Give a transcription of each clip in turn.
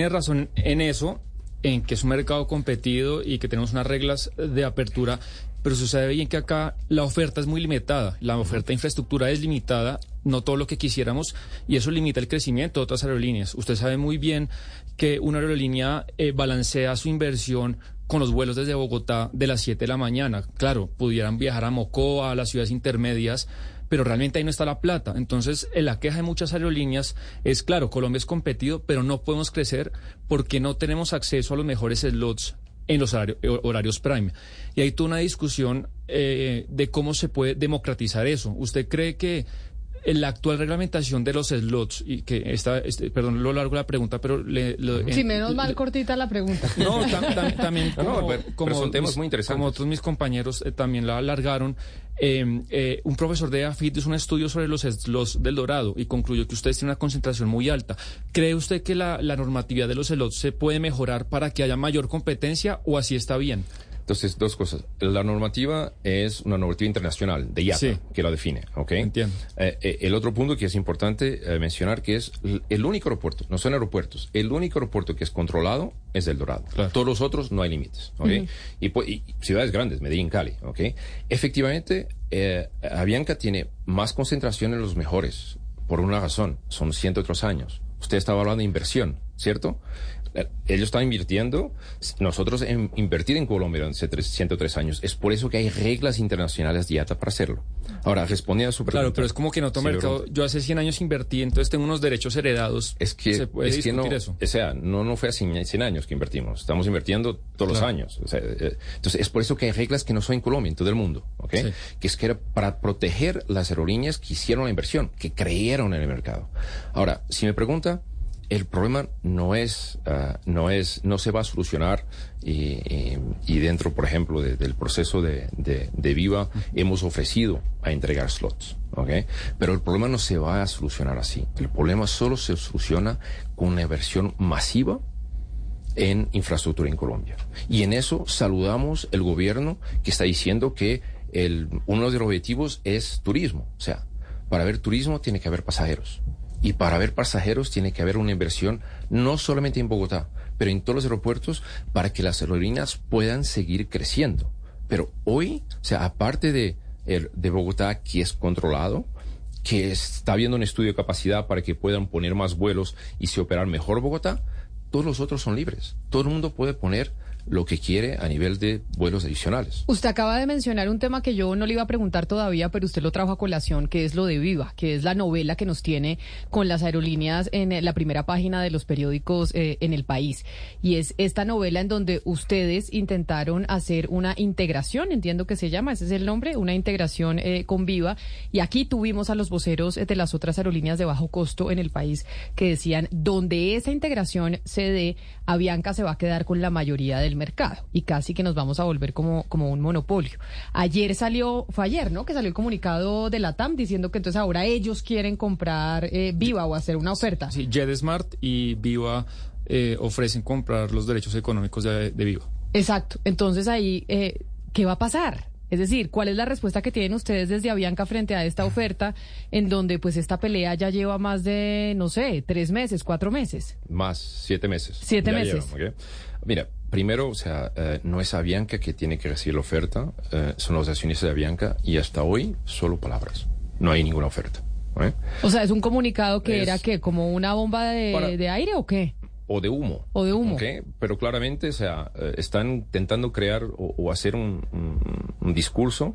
Tiene razón en eso, en que es un mercado competido y que tenemos unas reglas de apertura, pero sucede bien que acá la oferta es muy limitada, la oferta de infraestructura es limitada, no todo lo que quisiéramos, y eso limita el crecimiento de otras aerolíneas. Usted sabe muy bien que una aerolínea eh, balancea su inversión con los vuelos desde Bogotá de las 7 de la mañana. Claro, pudieran viajar a Mocoa, a las ciudades intermedias, pero realmente ahí no está la plata. Entonces, eh, la queja de muchas aerolíneas es, claro, Colombia es competido, pero no podemos crecer porque no tenemos acceso a los mejores slots en los eh, horarios prime. Y hay toda una discusión eh, de cómo se puede democratizar eso. ¿Usted cree que en la actual reglamentación de los slots, y que está, este, perdón, lo largo la pregunta, pero le, lo- Sí, en- menos mal le- cortita la pregunta. no, tam- tam- también No, no, como, pero- pero como son temas mis- muy interesantes. Como otros mis compañeros eh, también la alargaron. eh, eh, un profesor de AFIT hizo un estudio sobre los slots del Dorado y concluyó que ustedes tienen una concentración muy alta. ¿Cree usted que la, la normatividad de los slots se puede mejorar para que haya mayor competencia o así está bien? Entonces, dos cosas. La normativa es una normativa internacional de IATA Sí. que la define, ¿ok? Entiendo. Eh, eh, el otro punto que es importante eh, mencionar que es el único aeropuerto, no son aeropuertos, el único aeropuerto que es controlado es el Dorado. Claro. Todos los otros no hay límites, ¿ok? y, pu- y ciudades grandes, Medellín, Cali, ¿ok? Efectivamente, eh, Avianca tiene más concentración en los mejores por una razón, son 103 años. Usted estaba hablando de inversión, ¿cierto? Ellos están invirtiendo, nosotros en invertir en Colombia durante 103 años. Es por eso que hay reglas internacionales de IATA para hacerlo. Ahora, respondiendo a su pregunta. Claro, pero es como que en otro Sí, mercado, yo hace 100 años invertí, entonces tengo unos derechos heredados. Es que, se puede es que no, eso. o sea, no, no fue hace 100 años que invertimos, estamos invirtiendo todos los años. O sea, eh, entonces, es por eso que hay reglas que no son en Colombia, en todo el mundo, ¿ok? Sí. Que es que era para proteger las aerolíneas que hicieron la inversión, que creyeron en el mercado. Ahora, si me pregunta, el problema no es, ah, no es, no se va a solucionar y, y- y dentro, por ejemplo, de- del proceso de, de, de Viva hemos ofrecido a entregar slots, ¿ok? Pero el problema no se va a solucionar así. El problema solo se soluciona con una inversión masiva en infraestructura en Colombia. Y en eso saludamos el gobierno que está diciendo que el, uno de los objetivos es turismo. O sea, para haber turismo tiene que haber pasajeros. Y para haber pasajeros tiene que haber una inversión no solamente en Bogotá, pero en todos los aeropuertos para que las aerolíneas puedan seguir creciendo. Pero hoy, o sea, aparte de, de Bogotá, que es controlado, que está viendo un estudio de capacidad para que puedan poner más vuelos y se operar mejor Bogotá, todos los otros son libres. Todo el mundo puede poner lo que quiere a nivel de vuelos adicionales. Usted acaba de mencionar un tema que yo no le iba a preguntar todavía, pero usted lo trajo a colación, que es lo de Viva, que es la novela que nos tiene con las aerolíneas en eh, la primera página de los periódicos eh, en el país. Y es esta novela en donde ustedes intentaron hacer una integración, entiendo que se llama, ese es el nombre, una integración eh, con Viva. Y aquí tuvimos a los voceros eh, de las otras aerolíneas de bajo costo en el país que decían, donde esa integración se dé, Avianca se va a quedar con la mayoría del mercado y casi que nos vamos a volver como, como un monopolio. Ayer salió, fue ayer, ¿no? Que salió el comunicado de la TAM diciendo que entonces ahora ellos quieren comprar eh, Viva o hacer una oferta. Sí, JetSmart y Viva eh, ofrecen comprar los derechos económicos de, de Viva. Exacto. Entonces ahí, eh, ¿qué va a pasar? Es decir, ¿cuál es la respuesta que tienen ustedes desde Avianca frente a esta oferta en donde pues esta pelea ya lleva más de, no sé, tres meses, cuatro meses? Más siete meses. Siete Ya meses. Mira, primero, o sea, eh, no es Avianca que tiene que recibir la oferta, eh, son los accionistas de Avianca y hasta hoy solo palabras. No hay ninguna oferta. ¿ok? O sea, es un comunicado que Es- era que como una bomba de, Para- de aire o qué? o de humo. O de humo. ¿ok? Pero claramente, o sea, eh, están intentando crear o, o hacer un, un- un discurso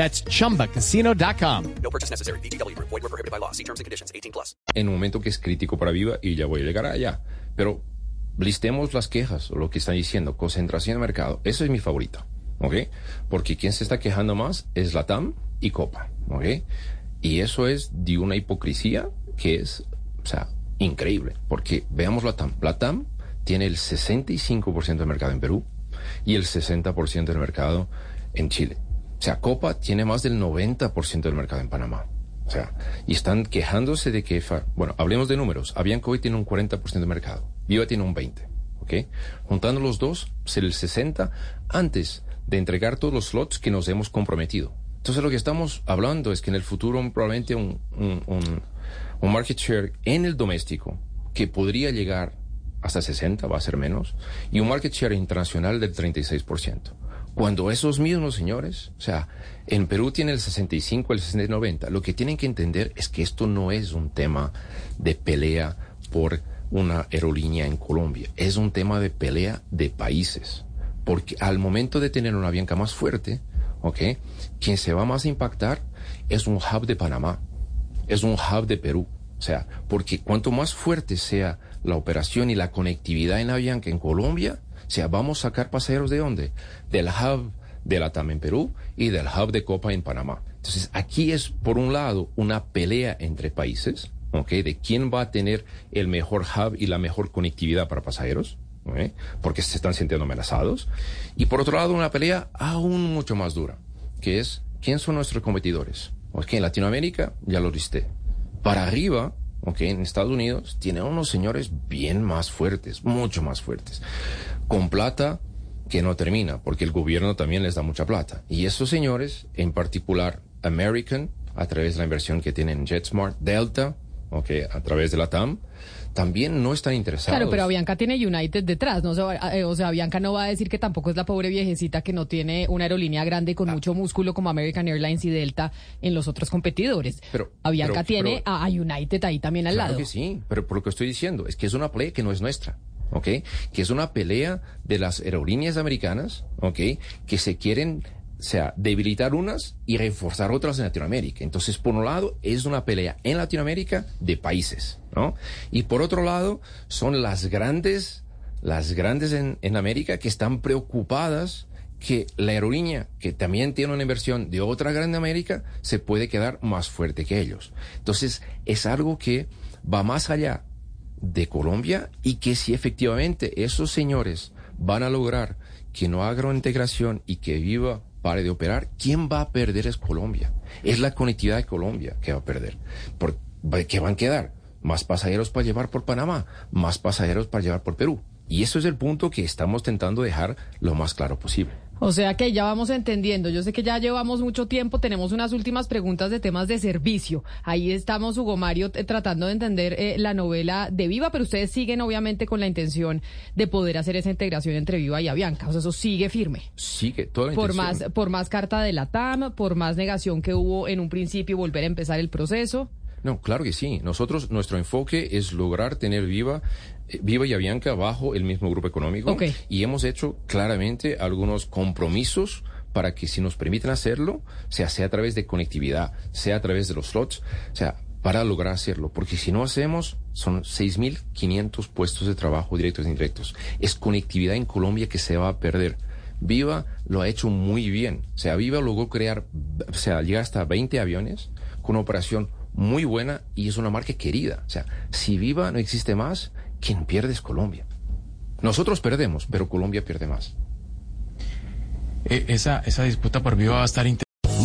That's chumbacasino.com. No purchase necessary. VGW Group. Void were prohibited by law. See terms and conditions. 18 plus. en un momento que es crítico para Viva y ya voy a llegar allá. Pero listemos las quejas o lo que están diciendo. Concentración de mercado. Eso es mi favorito. ¿Ok? Porque quien se está quejando más es la TAM y Copa. ¿Ok? Y eso es de una hipocresía que es, o sea, increíble. Porque veamos la TAM. La TAM tiene el 65% del mercado en Perú y el 60% del mercado en Chile. O sea, Copa tiene más del 90% del mercado en Panamá. O sea, y están quejándose de que, bueno, hablemos de números. Avianca hoy tiene un 40% de mercado. Viva tiene un 20%. ¿Ok? Juntando los dos, el 60% antes de entregar todos los slots que nos hemos comprometido. Entonces, lo que estamos hablando es que en el futuro probablemente un, un, un- un market share en el doméstico que podría llegar hasta 60, va a ser menos, y un market share internacional del 36%. Cuando esos mismos señores, o sea, en Perú tiene el 65, el 60 y 90, lo que tienen que entender es que esto no es un tema de pelea por una aerolínea en Colombia, es un tema de pelea de países. Porque al momento de tener una Bianca más fuerte, ¿ok? Quien se va más a impactar es un hub de Panamá, es un hub de Perú. O sea, porque cuanto más fuerte sea la operación y la conectividad en Avianca en Colombia, o sea, vamos a sacar pasajeros de dónde? Del hub de la TAM en Perú y del hub de Copa en Panamá. Entonces, aquí es, por un lado, una pelea entre países, ¿ok? De quién va a tener el mejor hub y la mejor conectividad para pasajeros, ¿ok? Porque se están sintiendo amenazados. Y por otro lado, una pelea aún mucho más dura, que es, ¿quién son nuestros competidores? Ok, en Latinoamérica, ya lo listé. Para arriba, ok, en Estados Unidos, tiene unos señores bien más fuertes, mucho más fuertes, con plata que no termina, porque el gobierno también les da mucha plata. Y esos señores, en particular American, a través de la inversión que tienen en JetSmart, Delta, a través de la TAM, también no están interesados. Claro, pero Avianca tiene United detrás, ¿no? O sea, eh, o sea, Avianca no va a decir que tampoco es la pobre viejecita que no tiene una aerolínea grande y Ah. con mucho músculo como American Airlines y Delta en los otros competidores. Pero- Avianca pero- tiene pero- a United ahí también al Claro lado. que sí, pero por lo que estoy diciendo es que es una pelea que no es nuestra, ¿ok? Que es una pelea de las aerolíneas americanas, ¿ok? Que se quieren, o sea, debilitar unas y reforzar otras en Latinoamérica. Entonces, por un lado, es una pelea en Latinoamérica de países, ¿no? Y por otro lado, son las grandes, las grandes en, en América que están preocupadas que la aerolínea, que también tiene una inversión de otra grande América, se puede quedar más fuerte que ellos. Entonces, es algo que va más allá de Colombia y que si efectivamente esos señores van a lograr que no haga una integración y que viva pare de operar, ¿quién va a perder es Colombia? Es la conectividad de Colombia que va a perder. ¿Por ¿Qué van a quedar? Más pasajeros para llevar por Panamá, más pasajeros para llevar por Perú. Y eso es el punto que estamos tentando dejar lo más claro posible. O sea que ya vamos entendiendo. Yo sé que ya llevamos mucho tiempo. Tenemos unas últimas preguntas de temas de servicio. Ahí estamos, Hugo Mario, tratando de entender eh, la novela de Viva, pero ustedes siguen obviamente con la intención de poder hacer esa integración entre Viva y Avianca. O sea, eso sigue firme. Sigue toda la Por intención. más, por más carta de la TAM, por más negación que hubo en un principio y volver a empezar el proceso. No, claro que sí. Nosotros, nuestro enfoque es lograr tener Viva, eh, Viva y Avianca bajo el mismo grupo económico. Ok. Y hemos hecho claramente algunos compromisos para que si nos permiten hacerlo, sea, sea a través de conectividad, sea a través de los slots, sea, para lograr hacerlo. Porque si no hacemos, son 6.500 puestos de trabajo directos e indirectos. Es conectividad en Colombia que se va a perder. Viva lo ha hecho muy bien. O sea, Viva logró crear, o sea, llegar hasta 20 aviones con una operación muy buena y es una marca querida. O sea, si Viva no existe más, quien pierde es Colombia. Nosotros perdemos, pero Colombia pierde más. Eh, esa, esa disputa por viva va a estar interesante.